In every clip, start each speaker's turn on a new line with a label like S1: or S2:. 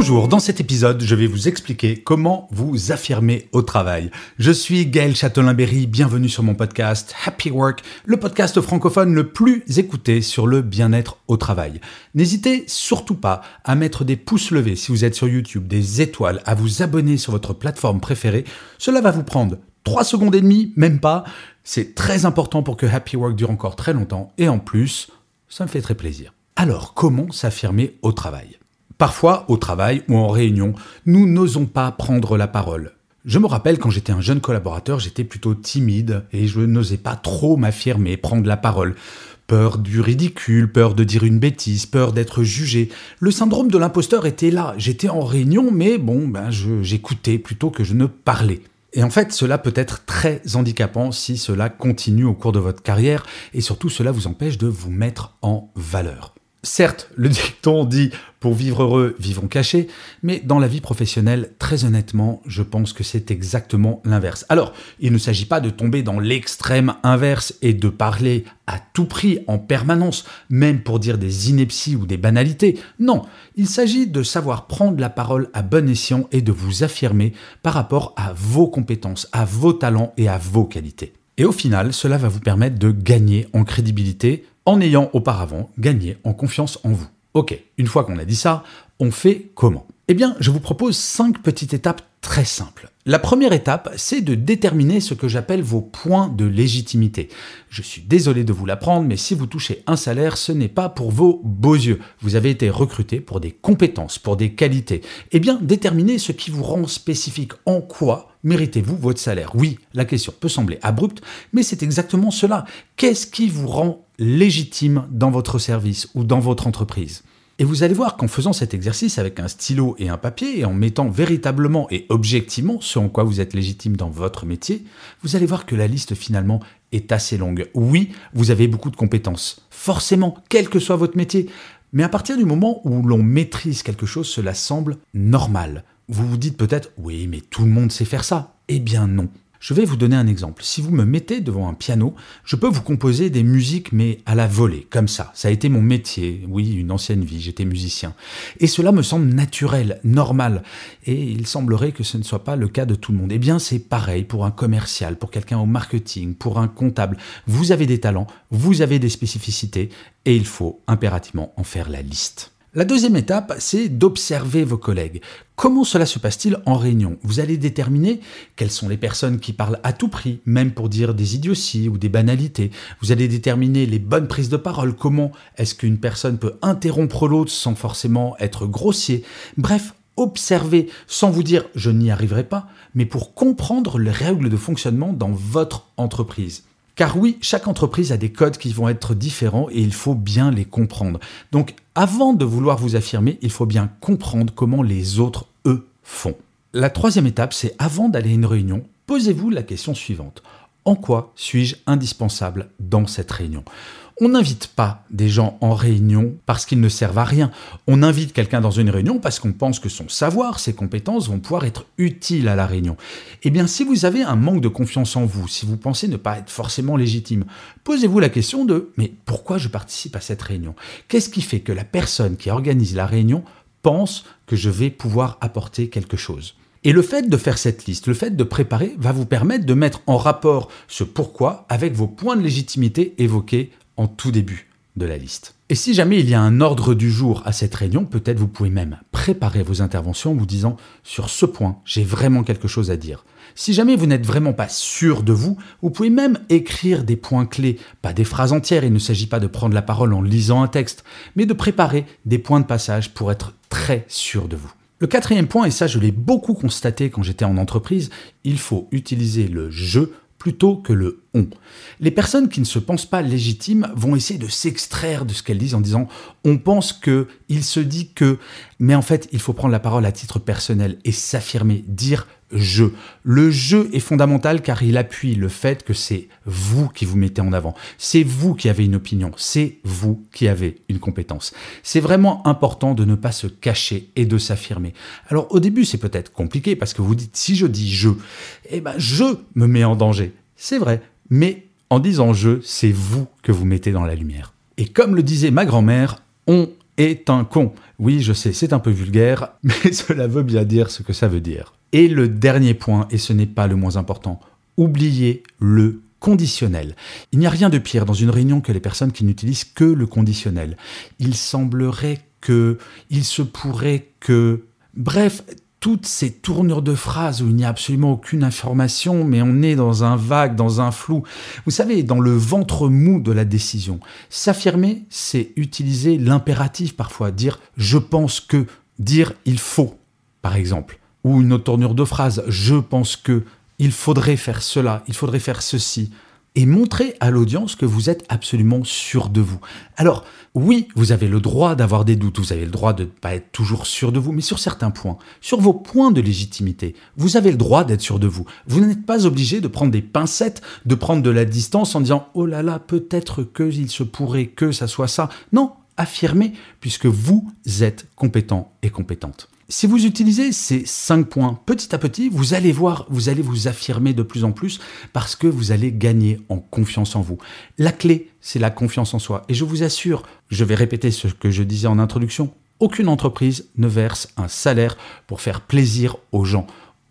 S1: Bonjour, dans cet épisode, je vais vous expliquer comment vous affirmer au travail. Je suis Gaël Châtelain-Berry, bienvenue sur mon podcast Happy Work, le podcast francophone le plus écouté sur le bien-être au travail. N'hésitez surtout pas à mettre des pouces levés si vous êtes sur YouTube, des étoiles, à vous abonner sur votre plateforme préférée. Cela va vous prendre 3 secondes et demie, même pas. C'est très important pour que Happy Work dure encore très longtemps et en plus, ça me fait très plaisir. Alors, comment s'affirmer au travail? Parfois, au travail ou en réunion, nous n'osons pas prendre la parole. Je me rappelle quand j'étais un jeune collaborateur, j'étais plutôt timide et je n'osais pas trop m'affirmer, prendre la parole. Peur du ridicule, peur de dire une bêtise, peur d'être jugé. Le syndrome de l'imposteur était là. J'étais en réunion, mais bon, ben j'écoutais plutôt que je ne parlais. Et en fait, cela peut être très handicapant si cela continue au cours de votre carrière et surtout cela vous empêche de vous mettre en valeur. Certes, le dicton dit pour vivre heureux, vivons cachés, mais dans la vie professionnelle, très honnêtement, je pense que c'est exactement l'inverse. Alors, il ne s'agit pas de tomber dans l'extrême inverse et de parler à tout prix en permanence, même pour dire des inepties ou des banalités. Non, il s'agit de savoir prendre la parole à bon escient et de vous affirmer par rapport à vos compétences, à vos talents et à vos qualités. Et au final, cela va vous permettre de gagner en crédibilité, en ayant auparavant gagné en confiance en vous. Ok, une fois qu'on a dit ça, on fait comment? Eh bien, je vous propose cinq petites étapes très simples. La première étape, c'est de déterminer ce que j'appelle vos points de légitimité. Je suis désolé de vous l'apprendre, mais si vous touchez un salaire, ce n'est pas pour vos beaux yeux. Vous avez été recruté pour des compétences, pour des qualités. Eh bien, déterminez ce qui vous rend spécifique. En quoi méritez-vous votre salaire? Oui, la question peut sembler abrupte, mais c'est exactement cela. Qu'est-ce qui vous rend légitime dans votre service ou dans votre entreprise et vous allez voir qu'en faisant cet exercice avec un stylo et un papier et en mettant véritablement et objectivement ce en quoi vous êtes légitime dans votre métier, vous allez voir que la liste finalement est assez longue. Oui, vous avez beaucoup de compétences, forcément, quel que soit votre métier. Mais à partir du moment où l'on maîtrise quelque chose, cela semble normal. Vous vous dites peut-être, oui, mais tout le monde sait faire ça. Eh bien non. Je vais vous donner un exemple. Si vous me mettez devant un piano, je peux vous composer des musiques, mais à la volée, comme ça. Ça a été mon métier. Oui, une ancienne vie, j'étais musicien. Et cela me semble naturel, normal. Et il semblerait que ce ne soit pas le cas de tout le monde. Eh bien, c'est pareil pour un commercial, pour quelqu'un au marketing, pour un comptable. Vous avez des talents, vous avez des spécificités, et il faut impérativement en faire la liste. La deuxième étape, c'est d'observer vos collègues. Comment cela se passe-t-il en réunion? Vous allez déterminer quelles sont les personnes qui parlent à tout prix, même pour dire des idioties ou des banalités. Vous allez déterminer les bonnes prises de parole. Comment est-ce qu'une personne peut interrompre l'autre sans forcément être grossier Bref, observez sans vous dire je n'y arriverai pas, mais pour comprendre les règles de fonctionnement dans votre entreprise. Car oui, chaque entreprise a des codes qui vont être différents et il faut bien les comprendre. Donc avant de vouloir vous affirmer, il faut bien comprendre comment les autres, eux, font. La troisième étape, c'est avant d'aller à une réunion, posez-vous la question suivante. En quoi suis-je indispensable dans cette réunion? On n'invite pas des gens en réunion parce qu'ils ne servent à rien. On invite quelqu'un dans une réunion parce qu'on pense que son savoir, ses compétences vont pouvoir être utiles à la réunion. Eh bien, si vous avez un manque de confiance en vous, si vous pensez ne pas être forcément légitime, posez-vous la question de mais pourquoi je participe à cette réunion? Qu'est-ce qui fait que la personne qui organise la réunion pense que je vais pouvoir apporter quelque chose? Et le fait de faire cette liste, le fait de préparer, va vous permettre de mettre en rapport ce pourquoi avec vos points de légitimité évoqués en tout début de la liste. Et si jamais il y a un ordre du jour à cette réunion, peut-être vous pouvez même préparer vos interventions en vous disant sur ce point, j'ai vraiment quelque chose à dire. Si jamais vous n'êtes vraiment pas sûr de vous, vous pouvez même écrire des points clés, pas des phrases entières, il ne s'agit pas de prendre la parole en lisant un texte, mais de préparer des points de passage pour être très sûr de vous. Le quatrième point, et ça je l'ai beaucoup constaté quand j'étais en entreprise, il faut utiliser le je plutôt que le on. Les personnes qui ne se pensent pas légitimes vont essayer de s'extraire de ce qu'elles disent en disant on pense que, il se dit que, mais en fait il faut prendre la parole à titre personnel et s'affirmer, dire je. Le je est fondamental car il appuie le fait que c'est vous qui vous mettez en avant, c'est vous qui avez une opinion, c'est vous qui avez une compétence. C'est vraiment important de ne pas se cacher et de s'affirmer. Alors au début c'est peut-être compliqué parce que vous dites si je dis je, eh ben je me mets en danger. C'est vrai, mais en disant je, c'est vous que vous mettez dans la lumière. Et comme le disait ma grand-mère, on est un con. Oui, je sais, c'est un peu vulgaire, mais cela veut bien dire ce que ça veut dire. Et le dernier point, et ce n'est pas le moins important, oubliez le conditionnel. Il n'y a rien de pire dans une réunion que les personnes qui n'utilisent que le conditionnel. Il semblerait que, il se pourrait que, bref, toutes ces tournures de phrases où il n'y a absolument aucune information, mais on est dans un vague, dans un flou. Vous savez, dans le ventre mou de la décision. S'affirmer, c'est utiliser l'impératif parfois, dire je pense que, dire il faut, par exemple. Ou une autre tournure de phrase, je pense que, il faudrait faire cela, il faudrait faire ceci et montrer à l'audience que vous êtes absolument sûr de vous. Alors, oui, vous avez le droit d'avoir des doutes, vous avez le droit de ne pas être toujours sûr de vous, mais sur certains points, sur vos points de légitimité, vous avez le droit d'être sûr de vous. Vous n'êtes pas obligé de prendre des pincettes, de prendre de la distance en disant oh là là, peut-être que il se pourrait que ça soit ça. Non, affirmez, puisque vous êtes compétent et compétente. Si vous utilisez ces cinq points petit à petit, vous allez voir, vous allez vous affirmer de plus en plus parce que vous allez gagner en confiance en vous. La clé, c'est la confiance en soi. Et je vous assure, je vais répéter ce que je disais en introduction, aucune entreprise ne verse un salaire pour faire plaisir aux gens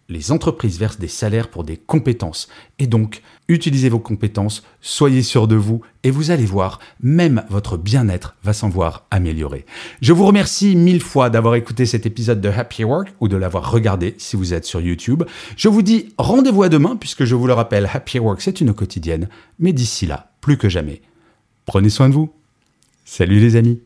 S1: les entreprises versent des salaires pour des compétences. Et donc, utilisez vos compétences, soyez sûr de vous, et vous allez voir, même votre bien-être va s'en voir amélioré. Je vous remercie mille fois d'avoir écouté cet épisode de Happy Work ou de l'avoir regardé si vous êtes sur YouTube. Je vous dis rendez-vous à demain, puisque je vous le rappelle, Happy Work c'est une quotidienne, mais d'ici là, plus que jamais, prenez soin de vous. Salut les amis